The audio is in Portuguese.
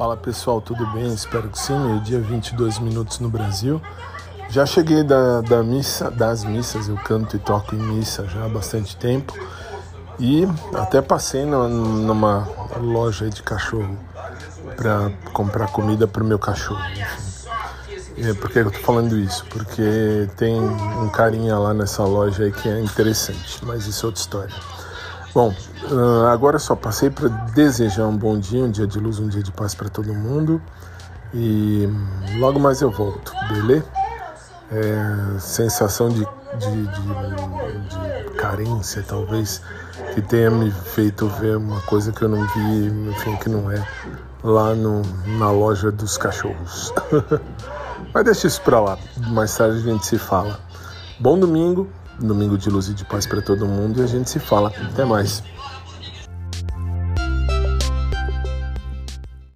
Fala pessoal, tudo bem? Espero que sim. Meio dia 22 minutos no Brasil. Já cheguei da, da missa, das missas, eu canto e toco em missa já há bastante tempo. E até passei no, numa loja de cachorro para comprar comida para o meu cachorro. Enfim. por que eu tô falando isso? Porque tem um carinha lá nessa loja aí que é interessante, mas isso é outra história. Bom, ah, agora só passei para desejar um bom dia, um dia de luz, um dia de paz para todo mundo. E logo mais eu volto, beleza? É, sensação de, de, de, de, carência, talvez, que tenha me feito ver uma coisa que eu não vi, enfim, que não é, lá no, na loja dos cachorros. Mas deixa isso pra lá, mais tarde a gente se fala. Bom domingo, domingo de luz e de paz para todo mundo e a gente se fala. Até mais.